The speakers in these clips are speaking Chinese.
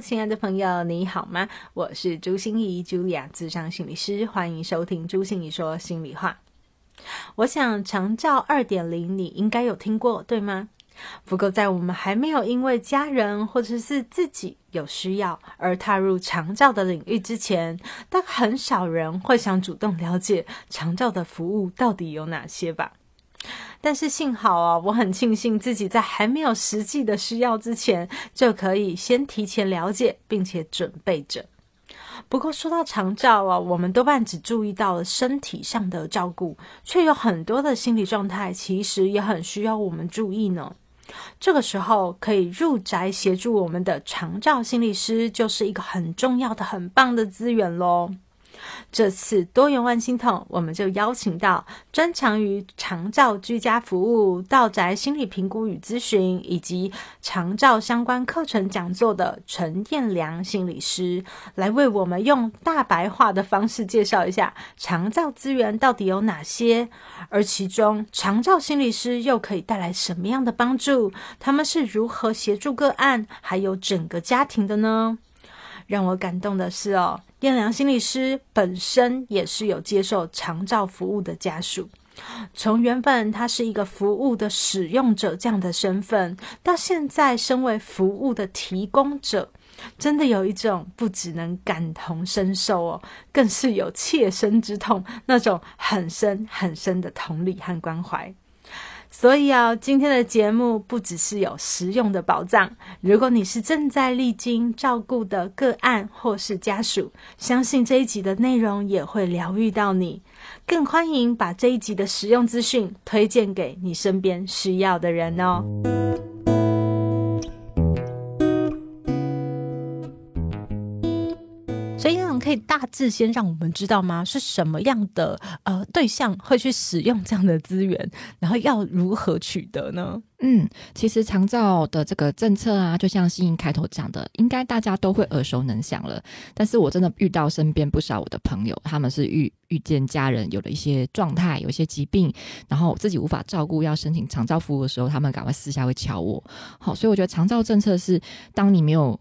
亲爱的朋友，你好吗？我是朱心怡，Julia，智商心理师，欢迎收听朱心怡说心里话。我想长照二点零，你应该有听过，对吗？不过在我们还没有因为家人或者是自己有需要而踏入长照的领域之前，但很少人会想主动了解长照的服务到底有哪些吧。但是幸好啊，我很庆幸自己在还没有实际的需要之前，就可以先提前了解并且准备着。不过说到长照啊，我们多半只注意到了身体上的照顾，却有很多的心理状态其实也很需要我们注意呢。这个时候可以入宅协助我们的长照心理师，就是一个很重要的、很棒的资源喽。这次多元万心痛，我们就邀请到专长于长照居家服务、道宅心理评估与咨询，以及长照相关课程讲座的陈彦良心理师，来为我们用大白话的方式介绍一下长照资源到底有哪些，而其中长照心理师又可以带来什么样的帮助？他们是如何协助个案，还有整个家庭的呢？让我感动的是哦。燕良心理师本身也是有接受长照服务的家属，从原本他是一个服务的使用者这样的身份，到现在身为服务的提供者，真的有一种不只能感同身受哦，更是有切身之痛，那种很深很深的同理和关怀。所以啊，今天的节目不只是有实用的宝藏。如果你是正在历经照顾的个案或是家属，相信这一集的内容也会疗愈到你。更欢迎把这一集的实用资讯推荐给你身边需要的人哦。事先让我们知道吗？是什么样的呃对象会去使用这样的资源，然后要如何取得呢？嗯，其实长照的这个政策啊，就像新颖开头讲的，应该大家都会耳熟能详了。但是我真的遇到身边不少我的朋友，他们是遇遇见家人有了一些状态，有一些疾病，然后自己无法照顾，要申请长照服务的时候，他们赶快私下会敲我。好，所以我觉得长照政策是当你没有。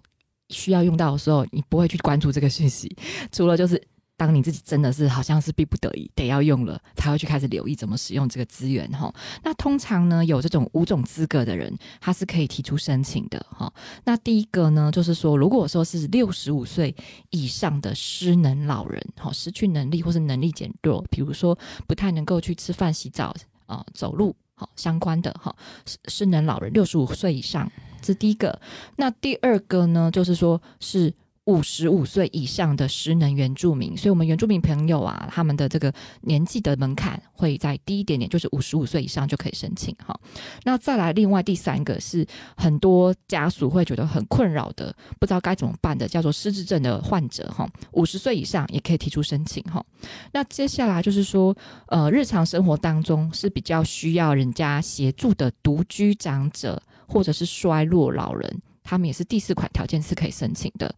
需要用到的时候，你不会去关注这个讯息。除了就是当你自己真的是好像是逼不得已得要用了，才会去开始留意怎么使用这个资源哈。那通常呢，有这种五种资格的人，他是可以提出申请的哈。那第一个呢，就是说，如果说是六十五岁以上的失能老人，哈，失去能力或是能力减弱，比如说不太能够去吃饭、洗澡啊、走路，好相关的哈，失失能老人六十五岁以上。是第一个，那第二个呢？就是说是五十五岁以上的失能原住民，所以我们原住民朋友啊，他们的这个年纪的门槛会再低一点点，就是五十五岁以上就可以申请哈。那再来，另外第三个是很多家属会觉得很困扰的，不知道该怎么办的，叫做失智症的患者哈，五十岁以上也可以提出申请哈。那接下来就是说，呃，日常生活当中是比较需要人家协助的独居长者。或者是衰弱老人，他们也是第四款条件是可以申请的。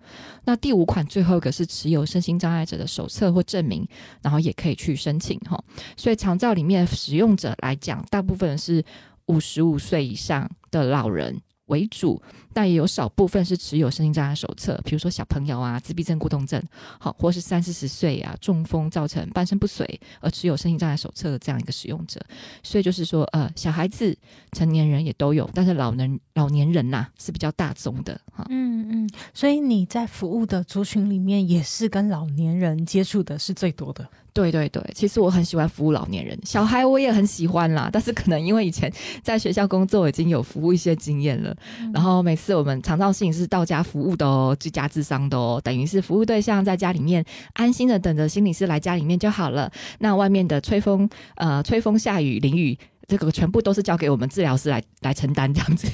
那第五款最后一个是持有身心障碍者的手册或证明，然后也可以去申请哈。所以长照里面使用者来讲，大部分是五十五岁以上的老人。为主，但也有少部分是持有身心障碍手册，比如说小朋友啊、自闭症、过动症，好，或是三四十岁啊、中风造成半身不遂而持有身心障碍手册的这样一个使用者。所以就是说，呃，小孩子、成年人也都有，但是老人、老年人呐是比较大众的哈。嗯嗯，所以你在服务的族群里面，也是跟老年人接触的是最多的。对对对，其实我很喜欢服务老年人，小孩我也很喜欢啦。但是可能因为以前在学校工作已经有服务一些经验了，然后每次我们常照性是到家服务的哦，居家智商的哦，等于是服务对象在家里面安心的等着心理师来家里面就好了。那外面的吹风、呃吹风、下雨、淋雨，这个全部都是交给我们治疗师来来承担这样子。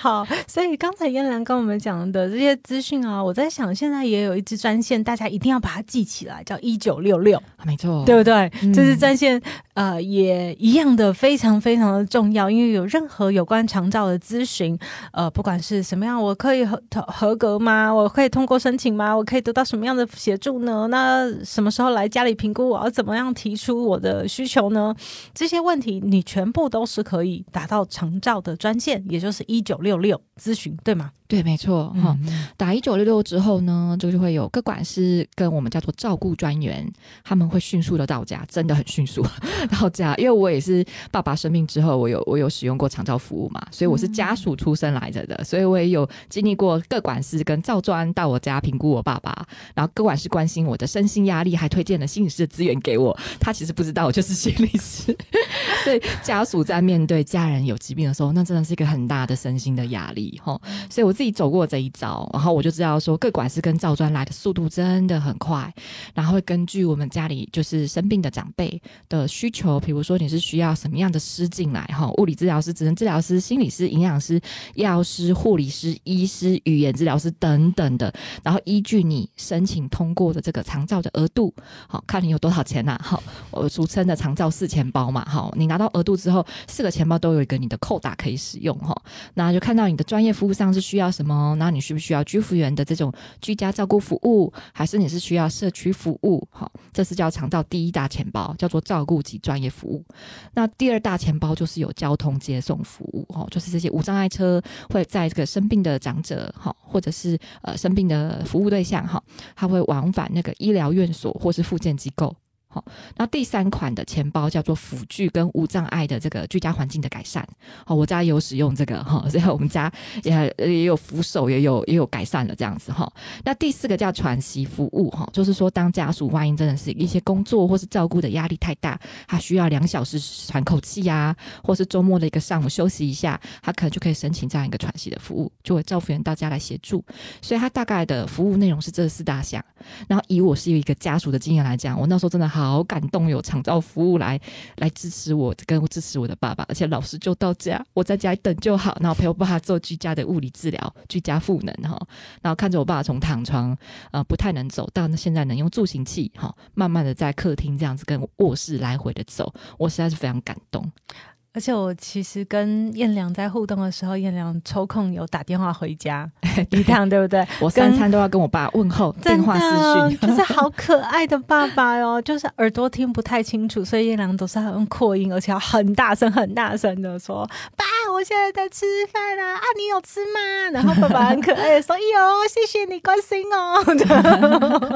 好，所以刚才燕兰跟我们讲的这些资讯啊，我在想，现在也有一支专线，大家一定要把它记起来，叫一九六六，没错，对不对？嗯这支专线呃也一样的非常非常的重要，因为有任何有关长照的咨询，呃，不管是什么样，我可以合合格吗？我可以通过申请吗？我可以得到什么样的协助呢？那什么时候来家里评估？我要怎么样提出我的需求呢？这些问题你全部都是可以打到长照的专线，也就是一九六六六咨询，对吗？对，没错，哈、打一九六六之后呢，就会有各管师跟我们叫做照顾专员，他们会迅速的到家，真的很迅速 到家。因为我也是爸爸生病之后，我有我有使用过长照服务嘛，所以我是家属出身来着的，所以我也有经历过各管师跟照专到我家评估我爸爸，然后各管师关心我的身心压力，还推荐了心理师的资源给我。他其实不知道我就是心理师，所以家属在面对家人有疾病的时候，那真的是一个很大的身心的的压力哈。所以我自己走过这一招，然后我就知道说，各管师跟照专来的速度真的很快，然后会根据我们家里就是生病的长辈的需求，比如说你是需要什么样的师进来哈，物理治疗师、职能治疗师、心理师、营养师、药师、护理师、医师、语言治疗师等等的，然后依据你申请通过的这个长照的额度，好看你有多少钱呐、好，我俗称的长照四钱包嘛，好，你拿到额度之后，四个钱包都有一个你的扣打可以使用哈，那就看看到你的专业服务上是需要什么，那你需不需要居服员的这种居家照顾服务，还是你是需要社区服务？好，这是叫长照第一大钱包，叫做照顾及专业服务。那第二大钱包就是有交通接送服务，哈，就是这些无障碍车会在这个生病的长者，哈，或者是呃生病的服务对象，哈，他会往返那个医疗院所或是复健机构。好，那第三款的钱包叫做辅具跟无障碍的这个居家环境的改善。好，我家有使用这个哈，所以我们家也也有扶手，也有也有改善了这样子哈。那第四个叫喘息服务哈，就是说当家属万一真的是一些工作或是照顾的压力太大，他需要两小时喘口气呀、或是周末的一个上午休息一下，他可能就可以申请这样一个喘息的服务，就会照服员到家来协助。所以他大概的服务内容是这四大项。然后以我是一个家属的经验来讲，我那时候真的好好感动，有长照服务来来支持我，跟支持我的爸爸，而且老师就到家，我在家里等就好，然后陪我爸爸做居家的物理治疗、居家赋能哈，然后看着我爸爸从躺床呃不太能走到那现在能用助行器哈，慢慢的在客厅这样子跟卧室来回的走，我实在是非常感动。而且我其实跟燕良在互动的时候，燕良抽空有打电话回家 一趟，对不对？我三餐都要跟我爸问候，电真话视的讯，就是好可爱的爸爸哟，就是耳朵听不太清楚，所以燕良都是要用扩音，而且要很大声、很大声的说：“爸，我现在在吃饭啊，啊，你有吃吗？”然后爸爸很可爱的说：“ 有，谢谢你关心哦。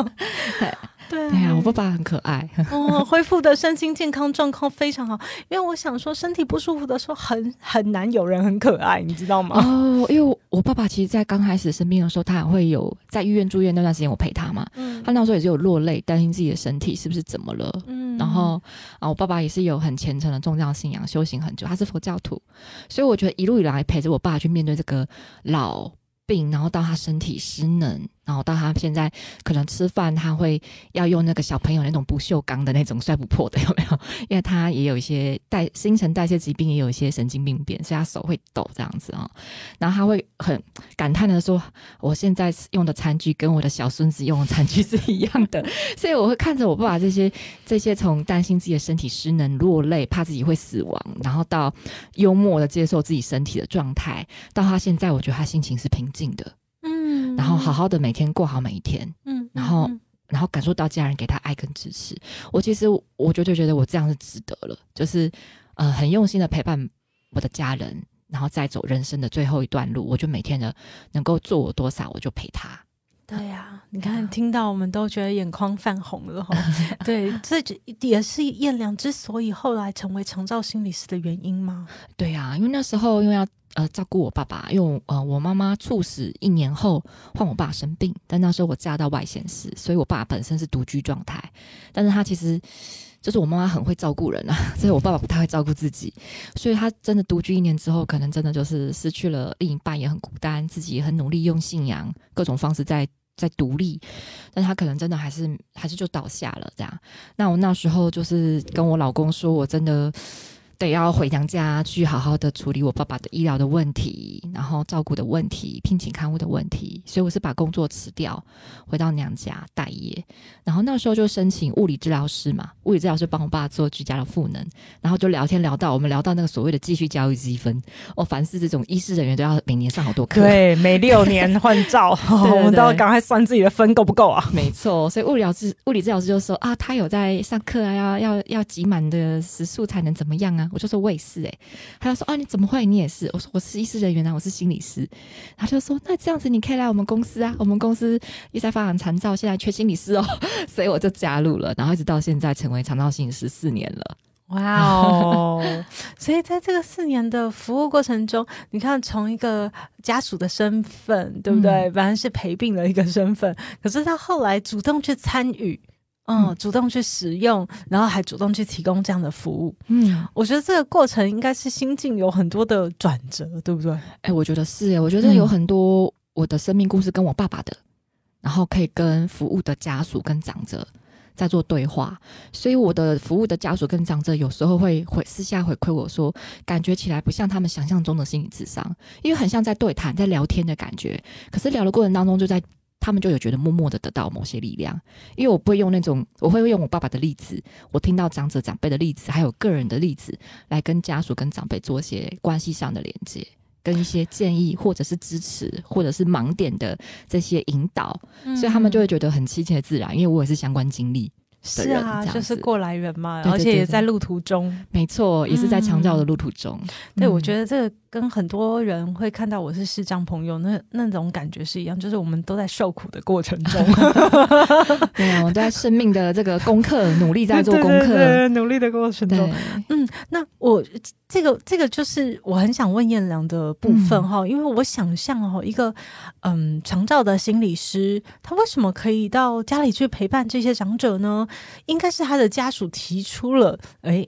”对呀啊，我爸爸很可爱。哦，恢复的身心健康状况非常好，因为我想说，身体不舒服的时候很很难有人很可爱，你知道吗？哦，因为我我爸爸其实，在刚开始生病的时候，他还会有在医院住院那段时间，我陪他嘛。嗯他那时候也是有落泪，担心自己的身体是不是怎么了。嗯然后啊，我爸爸也是有很虔诚的宗教信仰，修行很久，他是佛教徒，所以我觉得一路以来陪着我爸去面对这个老病，然后到他身体失能，然后到他现在可能吃饭他会要用那个小朋友那种不锈钢的那种摔不破的，有没有？因为他也有一些代新陈代谢疾病，也有一些神经病变，所以他手会抖这样子啊、然后他会很感叹的说：“我现在用的餐具跟我的小孙子用的餐具是一样的。”所以我会看着我爸爸这些这些从担心自己的身体失能落泪，怕自己会死亡，然后到幽默的接受自己身体的状态，到他现在，我觉得他心情是平静的，嗯然后好好的每天过好每一天，嗯，然后嗯然后感受到家人给他爱跟支持。我其实我就就觉得我这样是值得了，就是呃很用心的陪伴我的家人，然后再走人生的最后一段路，我就每天的能够做我多少，我就陪他。对呀、你看，听到我们都觉得眼眶泛红了哈。对，这就也是燕良之所以后来成为长照心理师的原因吗？对呀、因为那时候因为要呃照顾我爸爸，因为我呃我妈妈猝死一年后换我爸生病，但那时候我嫁到外县市，所以我爸本身是独居状态，但是他其实。就是我妈妈很会照顾人啊，所以我爸爸不太会照顾自己，所以他真的独居一年之后，可能真的就是失去了另一半，也很孤单，自己也很努力用信仰各种方式在在独立，但他可能真的还是还是就倒下了这样。那我那时候就是跟我老公说，我真的得要回娘家去好好的处理我爸爸的医疗的问题，然后照顾的问题、聘请看护的问题，所以我是把工作辞掉，回到娘家待业。然后那时候就申请物理治疗师嘛，物理治疗师帮我爸做居家的赋能，然后就聊天聊到我们聊到那个所谓的继续教育积分。哦，凡是这种医师人员都要每年上好多课，对，每六年换照，我们都要赶快算自己的分够不够啊？没错，所以物理治物理治疗师就说啊，他有在上课啊，要要要挤满的时数才能怎么样啊？我就说我也是哎，他就说啊，你怎么会？你也是？我说我是医师人员啊，我是心理师。他就说那这样子你可以来我们公司啊，我们公司也在发展长照，现在缺心理师哦，所以我就加入了，然后一直到现在成为长照心理师四年了。哇哦！所以在这个四年的服务过程中，你看从一个家属的身份，对不对？反正是陪病的一个身份，可是他后来主动去参与，嗯，主动去使用，然后还主动去提供这样的服务。嗯，我觉得这个过程应该是心境有很多的转折，对不对？哎，我觉得是哎，我觉得有很多我的生命故事跟我爸爸的，然后可以跟服务的家属跟长者。在做对话，所以我的服务的家属跟长者有时候会回私下回馈我说，感觉起来不像他们想象中的心理智商，因为很像在对谈、在聊天的感觉。可是聊的过程当中，就在他们就有觉得默默的得到某些力量。因为我不会用那种，我会用我爸爸的例子，我听到长者长辈的例子，还有个人的例子，来跟家属跟长辈做一些关系上的连接，跟一些建议，或者是支持，或者是盲点的这些引导，所以他们就会觉得很亲切自然。因为我也是相关经历。是啊，就是过来人嘛，而且也在路途中，没错，也是在强调的路途中。对，我觉得这个跟很多人会看到我是视障朋友那那种感觉是一样，就是我们都在受苦的过程中。对啊，我都在生命的这个功课，努力在做 功课，努力的过程中。嗯，那我这个这个就是我很想问燕良的部分哈，因为我想象哦，一个嗯长照的心理师，他为什么可以到家里去陪伴这些长者呢？应该是他的家属提出了，哎，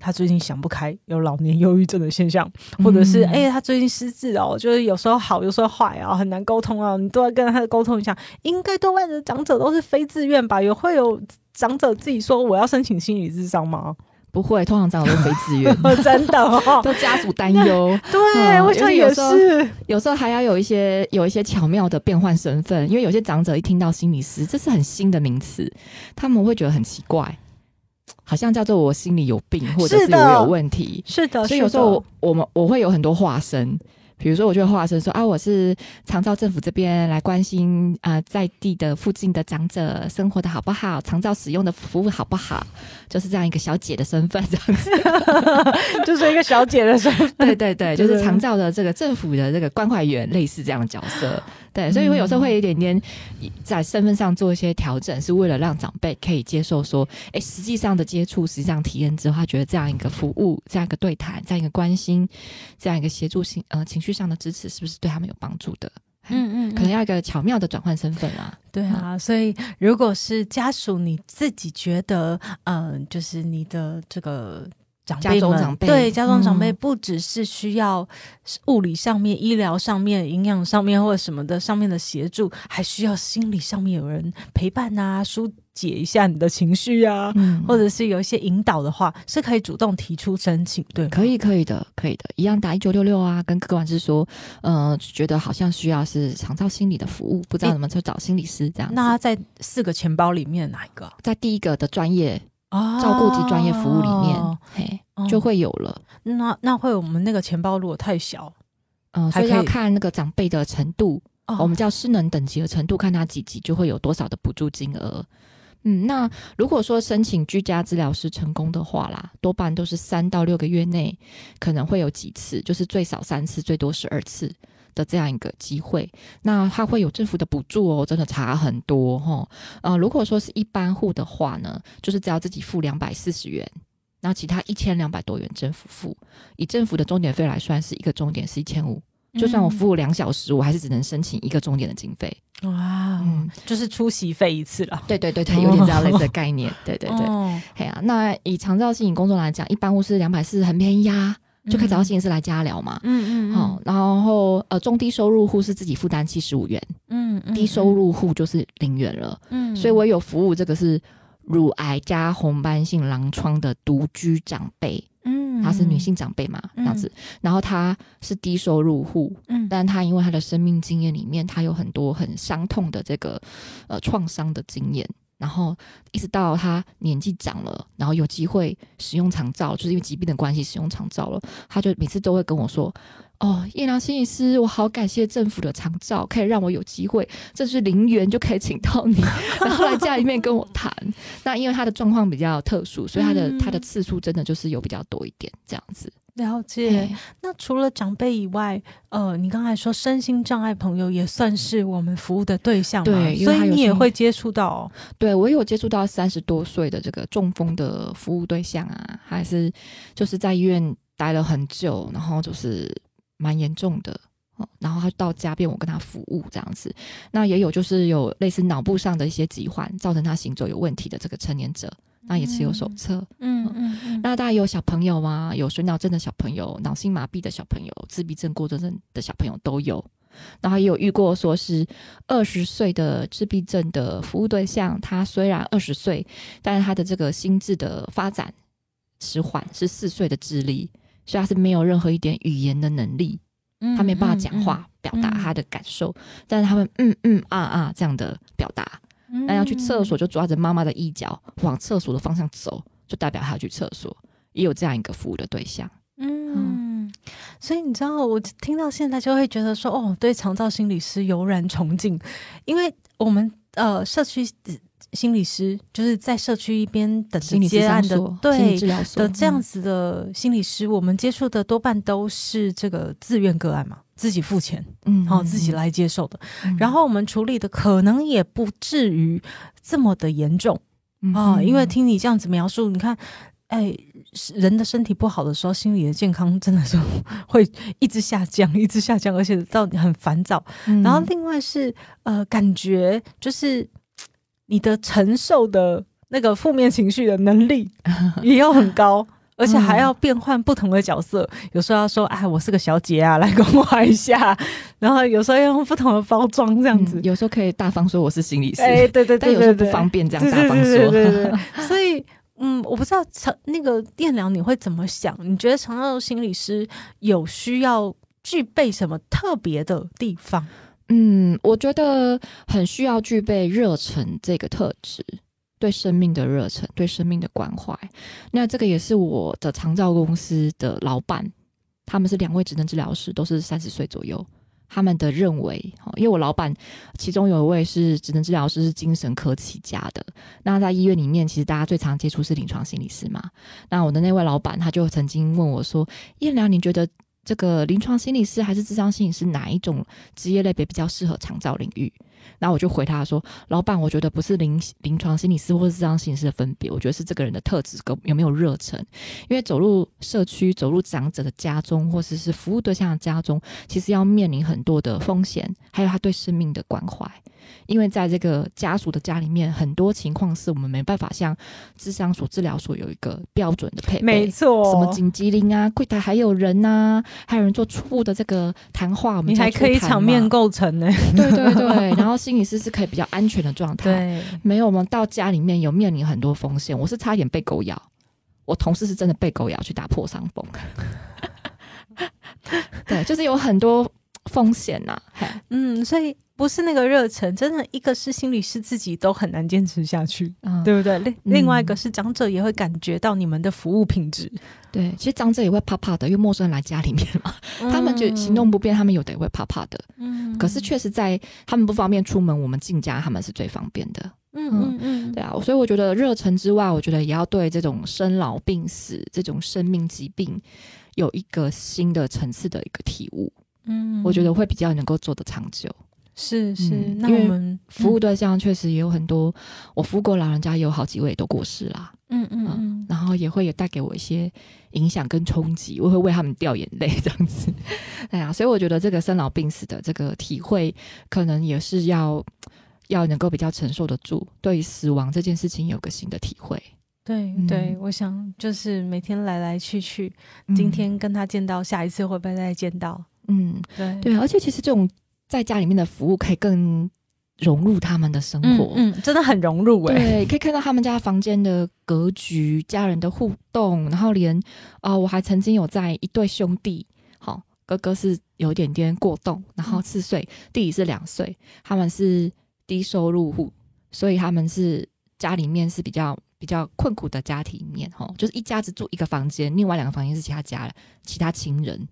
他最近想不开，有老年忧郁症的现象，或者是哎，他最近失智哦，就是有时候好，有时候坏啊，很难沟通啊，你都要跟他沟通一下。应该多半的长者都是非自愿吧？有会有长者自己说我要申请心理智商吗？不会，通常长者都非自愿，真的，都家属担忧。对，我想也是，有时候还要有一些有一些巧妙的变换身份，因为有些长者一听到心理师，这是很新的名词，他们会觉得很奇怪，好像叫做我心里有病，或者是我有问题。是的，所以有时候我们我会有很多化身。比如说，我就会化身说啊，我是长照政府这边来关心啊，在地的附近的长者生活的好不好，长照使用的服务好不好，就是这样一个小姐的身份，这样子，就是一个小姐的身份，对对对，就是长照的这个政府的这个关怀员，类似这样的角色。对，所以我有时候会一点点在身份上做一些调整，是为了让长辈可以接受说，哎，实际上的接触，实际上体验之后，他觉得这样一个服务，这样一个对谈，这样一个关心，这样一个协助性呃情绪上的支持，是不是对他们有帮助的？嗯嗯，可能要一个巧妙的转换身份啊。对啊，所以如果是家属，你自己觉得，嗯，就是你的这个。家中长辈对家中长辈不只是需要物理上面、医疗上面、营养上面或者什么的上面的协助，还需要心理上面有人陪伴啊，疏解一下你的情绪啊，或者是有一些引导的话，是可以主动提出申请。对，可以，可以的，可以的，一样打一九六六啊。跟客管师说，呃，觉得好像需要是长照心理的服务，不知道怎么去找心理师这样。那在四个钱包里面哪一个？在第一个的专业。照顾及专业服务里面，嘿，就会有了。那那会我们那个钱包如果太小，嗯，所以要看那个长辈的程度，我们叫失能等级的程度，看他几级就会有多少的补助金额。嗯，那如果说申请居家治疗师成功的话啦，多半都是三到六个月内可能会有几次，就是最少三次，最多十二次。的这样一个机会，那它会有政府的补助哦，真的差很多哈。呃，如果说是一般户的话呢，就是只要自己付两百四十元，那其他一千两百多元政府付。以政府的终点费来算，是一个终点是一千五，就算我服务两小时，我还是只能申请一个终点的经费。哇，嗯，就是出席费一次了。对对对对，有点这样类似的概念。对对对，哎呀，那以长照性工作来讲，一般户是两百四十，很便宜呀。就可以找到心理师来加疗嘛，嗯嗯，好，然后呃中低收入户是自己负担七十五元，嗯，低收入户就是零元了，嗯，所以我有服务这个是乳癌加红斑性狼疮的独居长辈，嗯，嗯她是女性长辈嘛，这样子，然后她是低收入户，嗯。但她因为她的生命经验里面，她有很多很伤痛的这个呃创伤的经验。然后一直到他年纪长了，然后有机会使用长照，就是因为疾病的关系使用长照了，他就每次都会跟我说：“哦，叶良心理师，我好感谢政府的长照，可以让我有机会，这是零元就可以请到你，然后来家里面跟我谈。那因为他的状况比较特殊，所以他的嗯她的次数真的就是有比较多一点这样子。了解。那除了长辈以外，呃，你刚才说身心障碍朋友也算是我们服务的对象嘛，对所以你也会接触到哦。对我有接触到三十多岁的这个中风的服务对象啊，还是就是在医院待了很久，然后就是蛮严重的。哦然后他到家变我跟他服务这样子，那也有就是有类似脑部上的一些疾患，造成他行走有问题的这个成年者，那也持有手册。嗯嗯嗯，那大家有小朋友吗，有水脑症的小朋友、脑性麻痹的小朋友、自闭症、过动症的小朋友都有。然后也有遇过说是二十岁的自闭症的服务对象，他虽然二十岁，但是他的这个心智的发展迟缓，是四岁的智力，所以他是没有任何一点语言的能力，他没办法讲话、表达他的感受，但是他们嗯嗯啊啊这样的表达。嗯，那要去厕所就抓着妈妈的衣角往厕所的方向走，就代表他要去厕所，也有这样一个服务的对象。嗯，所以你知道，我听到现在就会觉得说，哦，对长照心理师油然崇敬，因为我们呃社区心理师就是在社区一边等着接案的对的这样嗯。子的心理师，我们接触的多半都是这个自愿个案嘛，自己付钱，嗯然后自己，来接受的，嗯然后我们处理的可能也不至于这么的严重。嗯啊、因为听你这样子描述，你看，哎，人的身体不好的时候，心理的健康真的是会一直下降，一直下降，而且到很烦躁。嗯然后另外是呃，感觉就是你的承受的那个负面情绪的能力也要很高。而且还要变换不同的角色，有时候要说：“哎，我是个小姐啊，来跟我一下。”然后有时候要用不同的包装这样子嗯。有时候可以大方说我是心理师，哎，对对对但有时候不方便这样大方说对对对说。对 所以，嗯，我不知道长那个电疗你会怎么想？你觉得长照心理师有需要具备什么特别的地方？嗯，我觉得很需要具备热忱这个特质，对生命的热忱，对生命的关怀。那这个也是我的长照公司的老板，他们是两位职能治疗师，都是三十岁左右。他们的认为，因为我老板其中有一位是职能治疗师，是精神科起家的。那在医院里面，其实大家最常接触是临床心理师嘛。那我的那位老板他就曾经问我说：“燕良，你觉得这个临床心理师还是智商心理师哪一种职业类别比较适合长照领域？”然后我就回他说：“老板，我觉得不是临临床心理师或是智商心理师的分别，我觉得是这个人的特质跟有没有热忱。因为走入社区、走入长者的家中，或者是服务对象的家中，其实要面临很多的风险，还有他对生命的关怀。因为在这个家属的家里面，很多情况是我们没办法像智商所、治疗所有一个标准的配备。没错，什么紧急铃啊，柜台还有人呐、还有人做初步的这个谈话，我们叫你还可以场面嘛构成呢？对对对，然后心理师是可以比较安全的状态。对，没有，我们到家里面有面临很多风险，我是差点被狗咬，我同事是真的被狗咬去打破伤风。对，就是有很多风险呐、嘿嗯，所以不是那个热忱，真的一个是心理师自己都很难坚持下去，嗯，对不对？另另外一个嗯是长者也会感觉到你们的服务品质，对，其实长者也会怕怕的，因为陌生人来家里面嘛，他们就行动不便，他们有的也会怕怕的。嗯，可是确实在他们不方便出门，我们进家他们是最方便的。嗯嗯嗯，对啊，所以我觉得热忱之外，我觉得也要对这种生老病死这种生命疾病有一个新的层次的一个体悟，嗯我觉得会比较能够做得长久。是是，那我们服务对象确实也有很多，我服务过老人家，也有好几位都过世啦，嗯嗯嗯然后也会有带给我一些影响跟冲击，我会为他们掉眼泪这样子。对啊，所以我觉得这个生老病死的这个体会，可能也是要要能够比较承受得住，对于死亡这件事情有个新的体会。对嗯对，我想就是每天来来去去，今天跟他见到，下一次会不会再见到？嗯，对对，而且其实这种在家里面的服务可以更融入他们的生活。嗯，真的很融入哎、对，可以看到他们家房间的格局、家人的互动，然后连啊、呃我还曾经有在一对兄弟，好、哥哥是有一点点过动，然后四岁，弟弟是两岁，他们是低收入户，所以他们是家里面是比较比较困苦的家庭里面，哈、就是一家子住一个房间，另外两个房间是其他家其他亲人，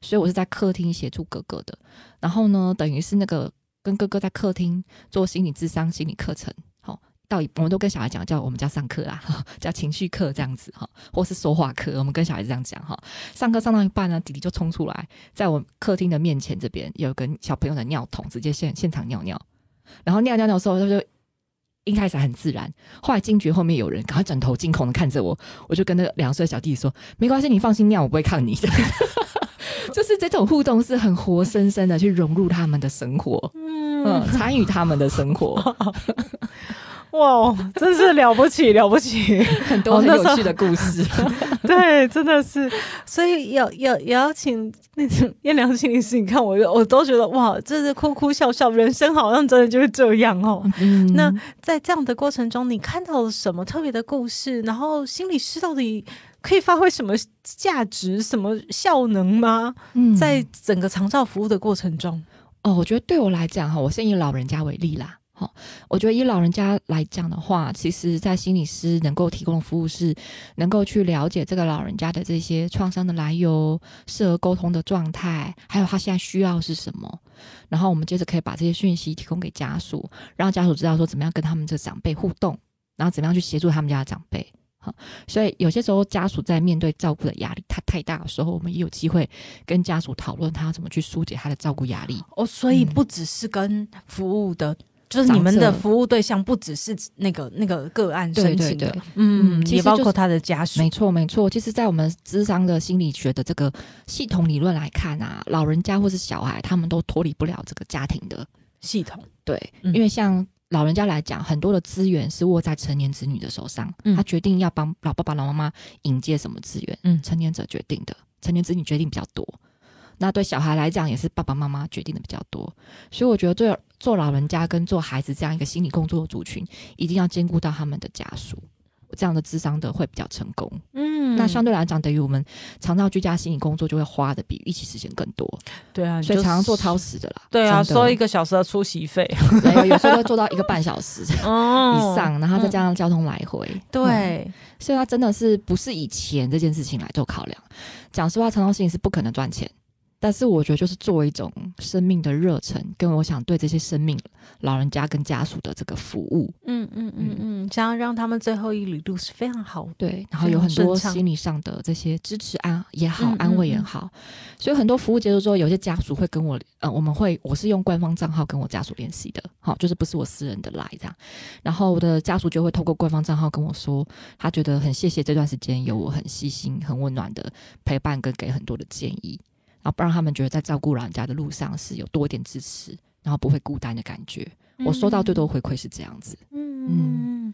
所以我是在客厅协助哥哥的，然后呢，等于是那个跟哥哥在客厅做心理智商心理课程，好、到我们都跟小孩讲，叫我们叫上课啦，叫情绪课这样子哈，或是说话课，我们跟小孩子这样讲哈。上课上到一半呢，弟弟就冲出来，在我客厅的面前这边有个小朋友的尿桶，直接现现场尿尿，然后尿尿尿的时候他就。一开始很自然，后来惊觉后面有人，赶快转头惊恐的看着我，我就跟那两岁小弟弟说：“没关系，你放心尿，我不会看你的。”就是这种互动是很活生生的去融入他们的生活，嗯，参与他们的生活，哇，真是了不起，了不起！很多很有趣的故事。对，真的是，所以要要也要请那种燕良心理师，你看我我都觉得哇，这是哭哭笑笑，人生好像真的就是这样哦。嗯那在这样的过程中，你看到了什么特别的故事？然后心理师到底可以发挥什么价值、什么效能吗？嗯在整个长照服务的过程中，哦，我觉得对我来讲哈，我先以老人家为例啦。好，我觉得以老人家来讲的话，其实，在心理师能够提供的服务是，能够去了解这个老人家的这些创伤的来由、适合沟通的状态，还有他现在需要是什么。然后我们接着可以把这些讯息提供给家属，让家属知道说怎么样跟他们这长辈互动，然后怎么样去协助他们家的长辈。好，所以有些时候家属在面对照顾的压力他太大的时候，我们也有机会跟家属讨论他怎么去疏解他的照顾压力。哦，所以嗯不只是跟服务的。就是你们的服务对象不只是那个那个个案申请的，对对对嗯，也包括他的家属。没错，没错。其实，在我们智商的心理学的这个系统理论来看啊，老人家或是小孩，他们都脱离不了这个家庭的。系统，对，嗯因为像老人家来讲，很多的资源是握在成年子女的手上，嗯他决定要帮老爸爸、老妈妈引介什么资源，嗯成年者决定的，成年子女决定比较多。那对小孩来讲，也是爸爸妈妈决定的比较多。所以我觉得做做老人家跟做孩子这样一个心理工作的族群，一定要兼顾到他们的家属，这样的智商的会比较成功。嗯那相对来讲，等于我们长照居家心理工作就会花的比预期时间更多，对啊，所以就常常做超时的啦。对啊，收一个小时的出席费 没有，有时候会做到一个半小时哦 以上，然后再加上交通来回。嗯，对，所以它真的是不是以钱这件事情来做考量。讲实话，长照心理是不可能赚钱。但是我觉得，就是作为一种生命的热忱，跟我想对这些生命老人家跟家属的这个服务，嗯嗯嗯嗯，想要让他们最后一里路是非常好。对，然后有很多心理上的这些支持安也好嗯，安慰也嗯。嗯好，所以很多服务结束之后，有些家属会跟我，呃，我们会我是用官方账号跟我家属联系的，好，就是不是我私人的来这样，然后我的家属就会透过官方账号跟我说，他觉得很谢谢这段时间有我很细心、很温暖的陪伴跟给很多的建议，然后不让他们觉得在照顾老人家的路上是有多一点支持，然后不会孤单的感觉。我收到最多回馈是这样子。嗯，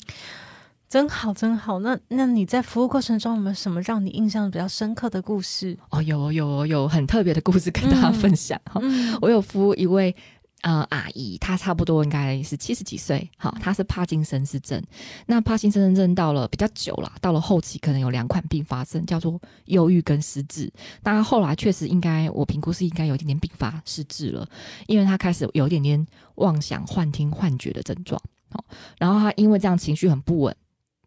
真好，真好。那那你在服务过程中有没有什么让你印象比较深刻的故事？哦，有有有很特别的故事跟大家分享哈。嗯我有服务一位呃阿姨，她差不多应该是七十几岁，好，她是帕金森氏症。那帕金森症到了比较久了，到了后期可能有两款并发症，叫做忧郁跟失智。当然后来确实应该我评估是应该有一点点并发失智了，因为她开始有一点点妄想、幻听、幻觉的症状。好，然后她因为这样情绪很不稳。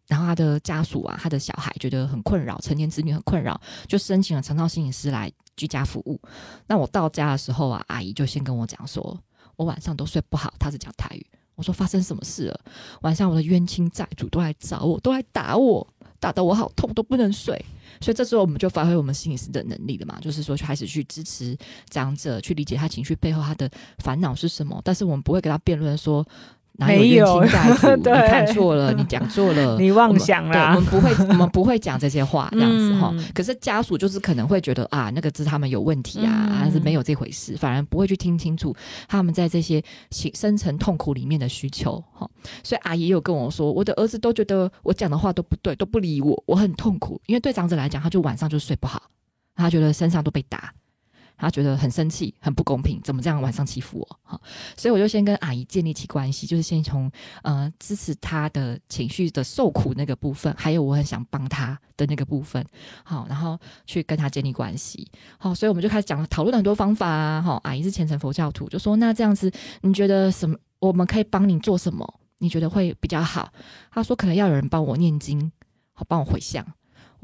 然后她的家属啊，她的小孩觉得很困扰，成年子女很困扰，就申请了长照心理师来居家服务。那我到家的时候啊，阿姨就先跟我讲说，我晚上都睡不好。他是讲台语，我说发生什么事了？晚上我的冤亲债主都来找我，都来打我，打得我好痛，都不能睡。所以这时候我们就发挥我们心理师的能力了嘛，就是说开始去支持长者，去理解他情绪背后他的烦恼是什么。但是我们不会跟他辩论说。哪有冤没有亲债主？你看错了，你讲错了，你妄想啦，我们。不会，我们不会讲这些话，这样子哈、嗯可是家属就是可能会觉得啊，那个是他们有问题啊，嗯还是没有这回事，反而不会去听清楚他们在这些情深层痛苦里面的需求哈。所以阿姨也有跟我说，我的儿子都觉得我讲的话都不对，都不理我，我很痛苦。因为对长者来讲，他就晚上就睡不好，他觉得身上都被打。他觉得很生气，很不公平，怎么这样晚上欺负我？哈，所以我就先跟阿姨建立起关系，就是先从呃支持他的情绪的受苦那个部分，还有我很想帮他的那个部分，好，然后去跟他建立关系。好，所以我们就开始讲讨论很多方法啊。哈，阿姨是虔诚佛教徒，就说那这样子，你觉得什么？我们可以帮你做什么？你觉得会比较好？他说可能要有人帮我念经，好帮我回向。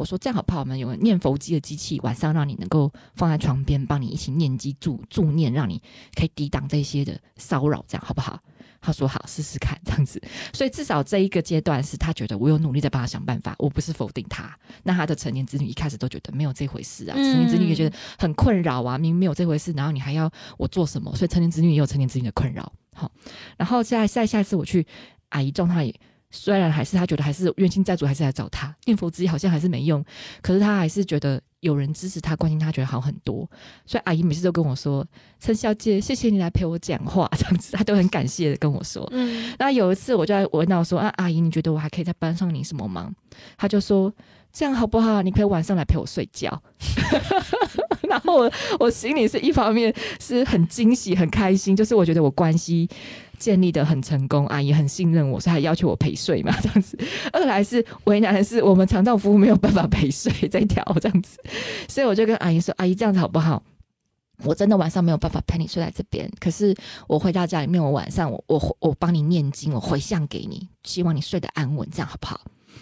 我说这样好不好？我们有念佛机的机器，晚上让你能够放在床边，帮你一起念机助助念，让你可以抵挡这些的骚扰，这样好不好？他说好，试试看这样子。所以至少这一个阶段是他觉得我有努力在帮他想办法，我不是否定他。那他的成年子女一开始都觉得没有这回事啊，成年子女也觉得很困扰啊，明明没有这回事，然后你还要我做什么？所以成年子女也有成年子女的困扰。好，然后在在下一次我去阿姨状态。虽然还是他觉得还是冤亲债主还是来找他念佛之意好像还是没用，可是他还是觉得有人支持他关心他觉得好很多，所以阿姨每次都跟我说：“陈小姐，谢谢你来陪我讲话。”这样子，他都很感谢的跟我说。嗯，那有一次我就在问到说：“啊，阿姨，你觉得我还可以再帮上你什么忙？”他就说：“这样好不好？你可以晚上来陪我睡觉。”然后我我心里是一方面是很惊喜很开心，就是我觉得我关系。建立的很成功，阿姨很信任我，所以还要求我陪睡嘛，这样子。二来是为难的是，我们长照服务没有办法陪睡这一条，这样子。所以我就跟阿姨说：“阿姨，这样子好不好？我真的晚上没有办法陪你睡在这边，可是我回到家里面，我晚上我我我帮你念经，我回向给你，希望你睡得安稳，这样好不好？”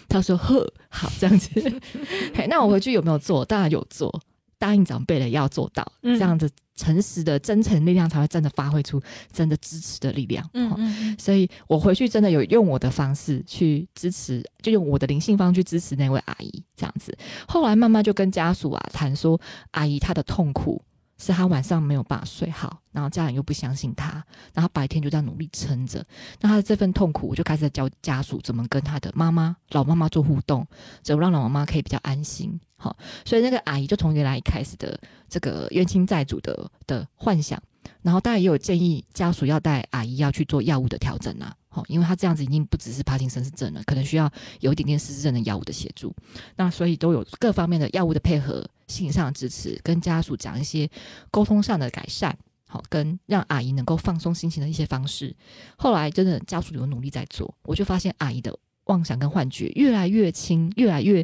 他说：“呵，好，这样子。那我回去有没有做？当然有做。”答应长辈的要做到，这样子诚实的真诚力量才会真的发挥出真的支持的力量。嗯嗯，所以我回去真的有用我的方式去支持，就用我的灵性方去支持那位阿姨这样子。后来慢慢就跟家属啊谈说，阿姨她的痛苦。是他晚上没有办法睡好，然后家人又不相信他，然后白天就在努力撑着。那他的这份痛苦，我就开始教家属怎么跟他的妈妈、老妈妈做互动，怎么让老妈妈可以比较安心。好，所以那个阿姨就从原来一开始的这个冤亲债主的的幻想，然后当然也有建议家属要带阿姨要去做药物的调整啊。好，因为他这样子已经不只是帕金森氏症了，可能需要有一点点失智症的药物的协助。那所以都有各方面的药物的配合。心理上的支持，跟家属讲一些沟通上的改善，好，跟让阿姨能够放松心情的一些方式。后来真的家属有努力在做，我就发现阿姨的妄想跟幻觉越来越轻，越来越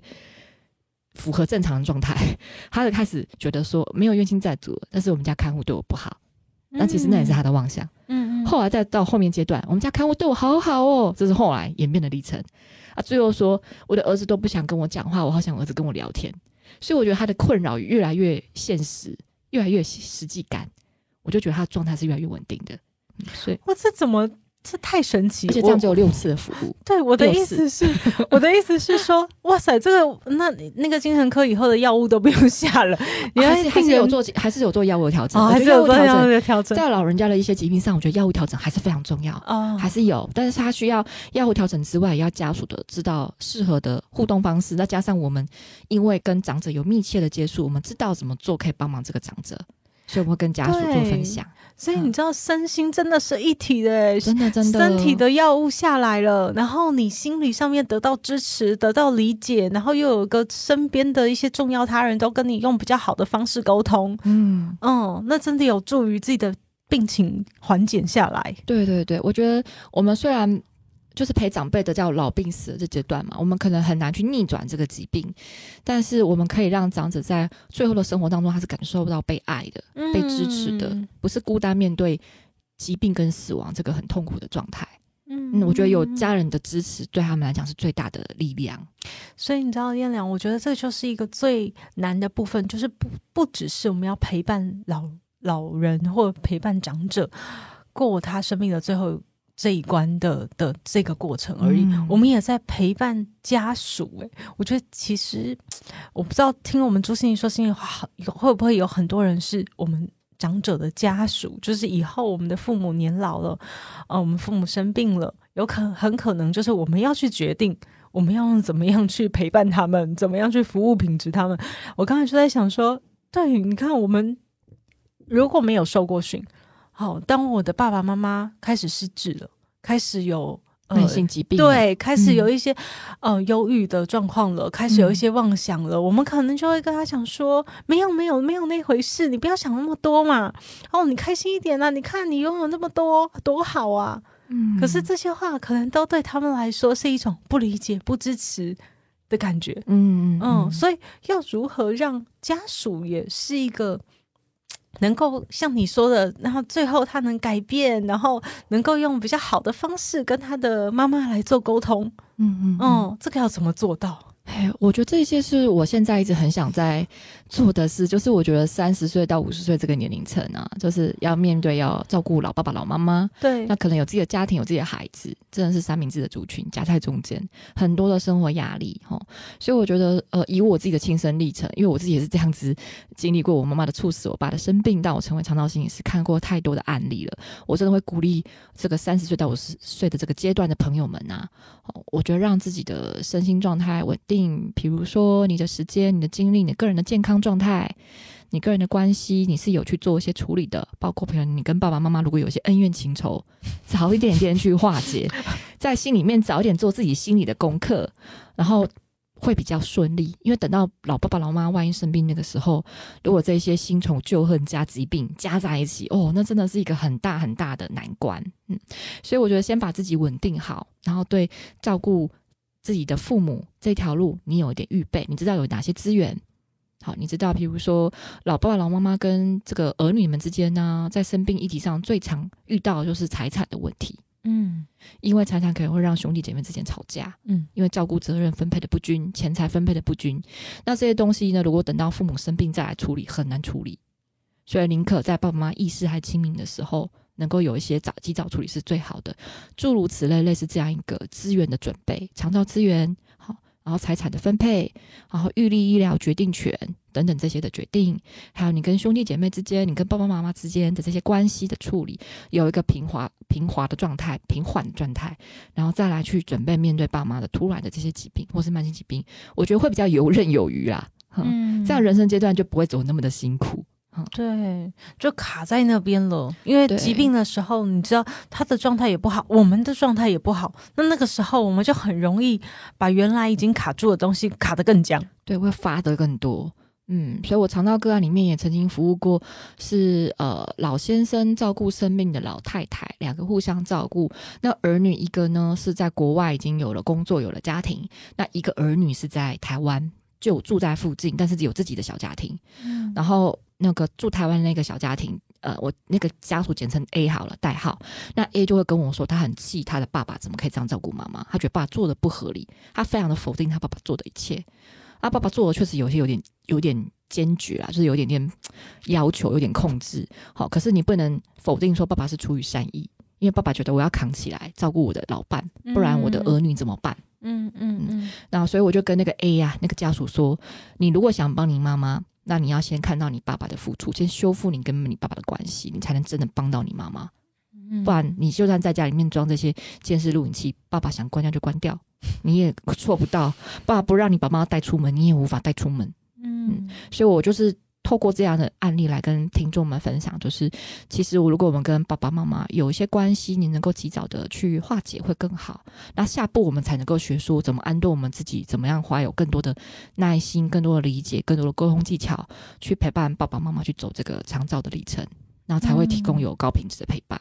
符合正常的状态。她就开始觉得说没有冤亲债主，但是我们家看护对我不好，那其实那也是他的妄想。嗯嗯。后来再到后面阶段，我们家看护对我好好哦，这是后来演变的历程。啊，最后说我的儿子都不想跟我讲话，我好想儿子跟我聊天。所以我觉得他的困扰越来越现实，越来越实际感，我就觉得他的状态是越来越稳定的。所以，哇，这怎么？这太神奇，而且这样只有六次的服务。对，我的意思是，我的意思是说，哇塞，这个那那个精神科以后的药物都不用下了，你还是还是有做，还是有做药物调整，还是有做药物的调整。在老人家的一些疾病上，我觉得药物调整还是非常重要啊，还是有，但是他需要药物调整之外，也要家属的知道适合的互动方式，再加上我们因为跟长者有密切的接触，我们知道怎么做可以帮忙这个长者。所以我会跟家属做分享，所以你知道身心真的是一体的，真的真的，身体的药物下来了，然后你心理上面得到支持，得到理解，然后又有个身边的一些重要他人都跟你用比较好的方式沟通，嗯嗯，那真的有助于自己的病情缓解下来。对对对，我觉得我们虽然。就是陪长辈的叫老病死的这阶段嘛，我们可能很难去逆转这个疾病，但是我们可以让长者在最后的生活当中，他是感受不到被爱的、被支持的，不是孤单面对疾病跟死亡这个很痛苦的状态。嗯，我觉得有家人的支持对他们来讲是最大的力量。所以你知道燕良，我觉得这就是一个最难的部分，就是不不只是我们要陪伴老老人或陪伴长者过他生命的最后。这一关的的这个过程而已，我们也在陪伴家属。诶，我觉得其实我不知道听我们朱心怡说心里话，会不会有很多人是我们长者的家属？就是以后我们的父母年老了，呃，我们父母生病了，有可很可能就是我们要去决定，我们要用怎么样去陪伴他们，怎么样去服务品质他们。我刚才就在想说，对，你看我们如果没有受过训。好，当我的爸爸妈妈开始失智了，开始有呃慢性疾病，，对，开始嗯。有一些、呃忧郁的状况了，开始有一些妄想了，我们可能就会跟他讲说，没有没有没有那回事，你不要想那么多嘛，哦，你开心一点啊，你看你拥有那么多，多好啊。嗯。可是这些话可能都对他们来说是一种不理解、不支持的感觉。嗯嗯，所以要如何让家属也是一个能够像你说的，然后最后他能改变，然后能够用比较好的方式跟他的妈妈来做沟通。嗯嗯嗯，这个要怎么做到？哎，我觉得这些是我现在一直很想在做的事，就是我觉得三十岁到五十岁这个年龄层啊，就是要面对要照顾老爸爸、老妈妈，对那可能有自己的家庭，有自己的孩子，真的是三明治的族群夹在中间，很多的生活压力哈。所以我觉得，呃，以我自己的亲身历程，因为我自己也是这样子经历过我妈妈的猝死，我爸的生病，到我成为肠道心理师，看过太多的案例了。我真的会鼓励这个三十岁到五十岁的这个阶段的朋友们啊，哦，我觉得让自己的身心状态稳定，比如说你的时间、你的精力、你个人的健康状态。你个人的关系，你是有去做一些处理的，包括比如你跟爸爸妈妈如果有些恩怨情仇，早一点点去化解，在心里面早一点做自己心里的功课，然后会比较顺利。因为等到老爸爸老妈万一生病那个时候，如果这些新仇旧恨加疾病加在一起，哦，那真的是一个很大很大的难关。嗯，所以我觉得先把自己稳定好，然后对照顾自己的父母这条路，你有一点预备，你知道有哪些资源。好，你知道，比如说老爸爸、老妈妈跟这个儿女们之间呢，在生病议题上最常遇到的就是财产的问题，嗯。因为财产可能会让兄弟姐妹之间吵架，嗯。因为照顾责任分配的不均，钱财分配的不均，那这些东西呢，如果等到父母生病再来处理，很难处理，所以宁可在爸爸妈妈意识还清明的时候，能够有一些早及早处理是最好的，诸如此类，类似这样一个资源的准备，长照资源，好。然后财产的分配，然后预立医疗决定权等等这些的决定，还有你跟兄弟姐妹之间、你跟爸爸妈妈之间的这些关系的处理，有一个平滑平滑的状态、平缓的状态，然后再来去准备面对爸妈的突然的这些疾病或是慢性疾病，我觉得会比较游刃有余啦。嗯，嗯这样人生阶段就不会走那么的辛苦。对，就卡在那边了。因为疾病的时候，你知道他的状态也不好，我们的状态也不好，那那个时候我们就很容易把原来已经卡住的东西卡得更僵。对，会发得更多。嗯，所以我肠道个案里面也曾经服务过是，呃老先生照顾生病的老太太，两个互相照顾。那儿女一个呢是在国外已经有了工作，有了家庭；那一个儿女是在台湾，就住在附近，但是有自己的小家庭。嗯然后那个住台湾那个小家庭，呃，我那个家属简称 A 好了，代号。那 A 就会跟我说，他很气他的爸爸怎么可以这样照顾妈妈，他觉得爸爸做的不合理，他非常的否定他爸爸做的一切。他爸爸做的确实有些有点有点坚决啦，就是有点点要求，有点控制。好，可是你不能否定说爸爸是出于善意，因为爸爸觉得我要扛起来照顾我的老伴，不然我的儿女怎么办？嗯嗯嗯那所以我就跟那个 A 呀、那个家属说，你如果想帮你妈妈，那你要先看到你爸爸的付出，先修复你跟你爸爸的关系，你才能真的帮到你妈妈。嗯不然你就算在家里面装这些监视录影器，爸爸想关掉就关掉，你也做不到。爸爸不让你把妈妈带出门，你也无法带出门。嗯所以我就是透过这样的案例来跟听众们分享，就是其实如果我们跟爸爸妈妈有一些关系，你能够及早的去化解会更好。那下步我们才能够学说怎么安顿我们自己，怎么样怀有更多的耐心、更多的理解、更多的沟通技巧，去陪伴爸爸妈妈去走这个长照的历程，然后才会提供有高品质的陪伴。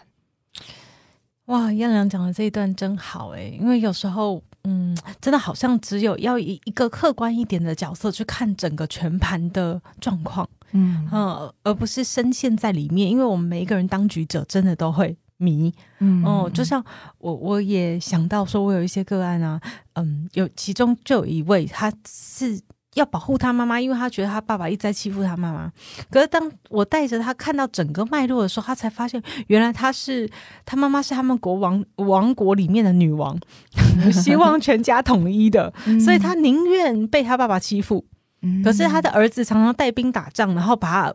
哇，燕良讲的这一段真好诶，因为有时候，嗯，真的好像只有要以一个客观一点的角色去看整个全盘的状况，嗯呃，而不是深陷在里面，因为我们每一个人当局者真的都会迷，嗯哦，就像我我也想到说，我有一些个案啊，嗯，有其中就有一位他是。要保护他妈妈，因为他觉得他爸爸一直在欺负他妈妈。可是当我带着他看到整个脉络的时候，他才发现，原来他是他妈妈是他们国王王国里面的女王，希望全家统一的，所以他宁愿被他爸爸欺负。嗯可是他的儿子常常带兵打仗，然后把他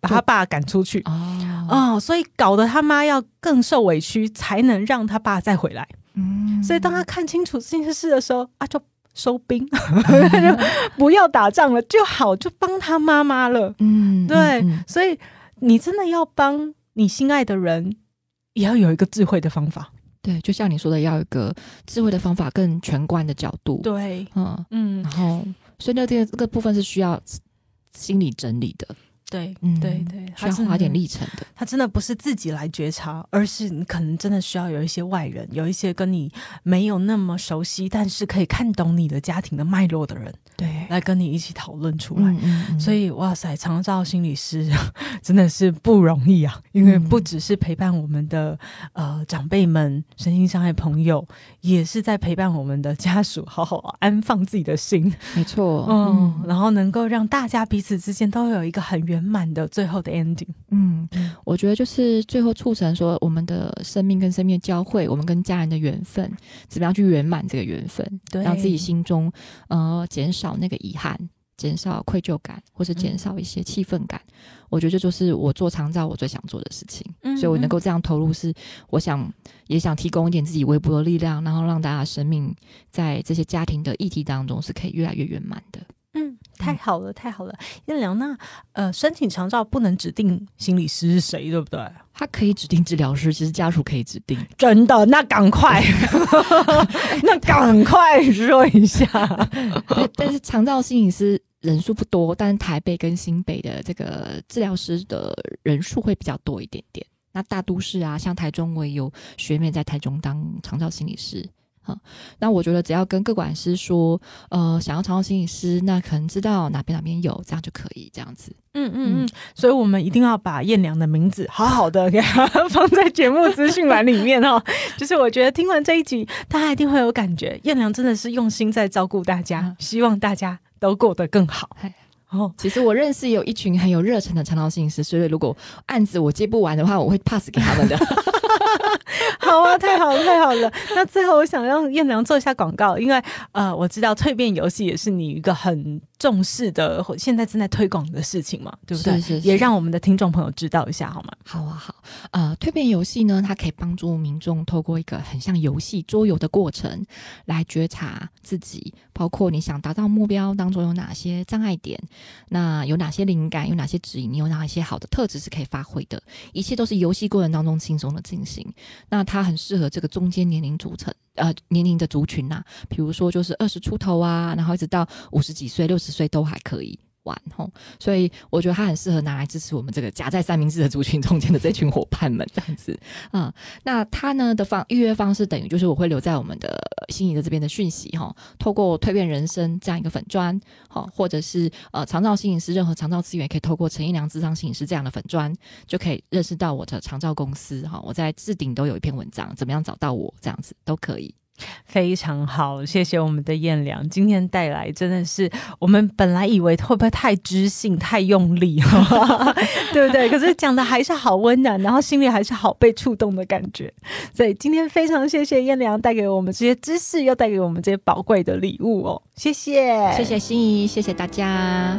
把他爸赶出去。哦，哦，所以搞得他妈要更受委屈，才能让他爸再回来。嗯所以当他看清楚这件事的时候啊，就收兵，就不要打仗了就好，就帮他妈妈了。嗯对，嗯所以你真的要帮你心爱的人，也要有一个智慧的方法。对，就像你说的，要有一个智慧的方法，更全观的角度。对，嗯，嗯然，后所以那这个这个部分是需要心理整理的，对，嗯，对对，需要花点。历程的。他真的不是自己来觉察，而是你可能真的需要有一些外人，有一些跟你没有那么熟悉，但是可以看懂你的家庭的脉络的人，对，来跟你一起讨论出来。所以，哇塞，长照心理师 真的是不容易啊！因为不只是陪伴我们的呃长辈们、身心障碍朋友，也是在陪伴我们的家属，好好安放自己的心，没错，嗯，嗯然后能够让大家彼此之间都有一个很圆满的最后的 ending。嗯，我觉得就是最后促成说我们的生命跟生命的交汇，我们跟家人的缘分，怎么样去圆满这个缘分，对让自己心中呃减少那个遗憾，减少愧疚感，或是减少一些气愤感。我觉得这就是我做长照我最想做的事情，嗯所以我能够这样投入是，我想也想提供一点自己微薄的力量，然后让大家生命在这些家庭的议题当中是可以越来越圆满的。嗯，太好了，太好了。燕良，那呃，申请长照不能指定心理师是谁，对不对？他可以指定治疗师，其实家属可以指定。真的？那赶快，那赶快说一下。但但是长照心理师人数不多，但台北跟新北的这个治疗师的人数会比较多一点点。那大都市啊，像台中，我也有学妹在台中当长照心理师。哈，那我觉得只要跟各管师说，呃，想要长照心理师，那可能知道哪边哪边有，这样就可以这样子。嗯嗯嗯，所以我们一定要把燕良的名字好好的给他 放在节目资讯栏里面哦。就是我觉得听完这一集，大家一定会有感觉，燕良真的是用心在照顾大家嗯，希望大家都过得更好嗨。哦，其实我认识有一群很有热忱的长照心理师，所以如果案子我接不完的话，我会 pass 给他们的。好啊，太好了，太好了。那最后我想让燕良做一下广告，因为呃，我知道蜕变游戏也是你一个很重视的，或现在正在推广的事情嘛，对不对？是是是也让我们的听众朋友知道一下好吗？好啊，好，呃，蜕变游戏呢，它可以帮助民众透过一个很像游戏桌游的过程，来觉察自己，包括你想达到目标当中有哪些障碍点，那有哪些灵感，有哪些指引，你有哪一些好的特质是可以发挥的，一切都是游戏过程当中轻松的进形。那它很适合这个中间年龄组成。呃，年龄的族群呐、比如说就是二十出头啊，然后一直到五十几岁、六十岁都还可以玩吼。所以我觉得它很适合拿来支持我们这个夹在三明治的族群中间的这群伙伴们这样子。嗯，那它呢的方预约方式等于就是我会留在我们的心仪的这边的讯息哈，透过蜕变人生这样一个粉砖，好，或者是呃长照心理师任何长照资源可以透过陈一良智商心理师这样的粉砖，就可以认识到我的长照公司哈。我在置顶都有一篇文章，怎么样找到我这样子都可以。非常好，谢谢我们的燕良，今天带来真的是我们本来以为会不会太知性、太用力，对不对？可是讲的还是好温暖，然后心里还是好被触动的感觉。所以今天非常谢谢燕良带给我们这些知识，又带给我们这些宝贵的礼物哦，谢谢，谢谢心仪，谢谢大家。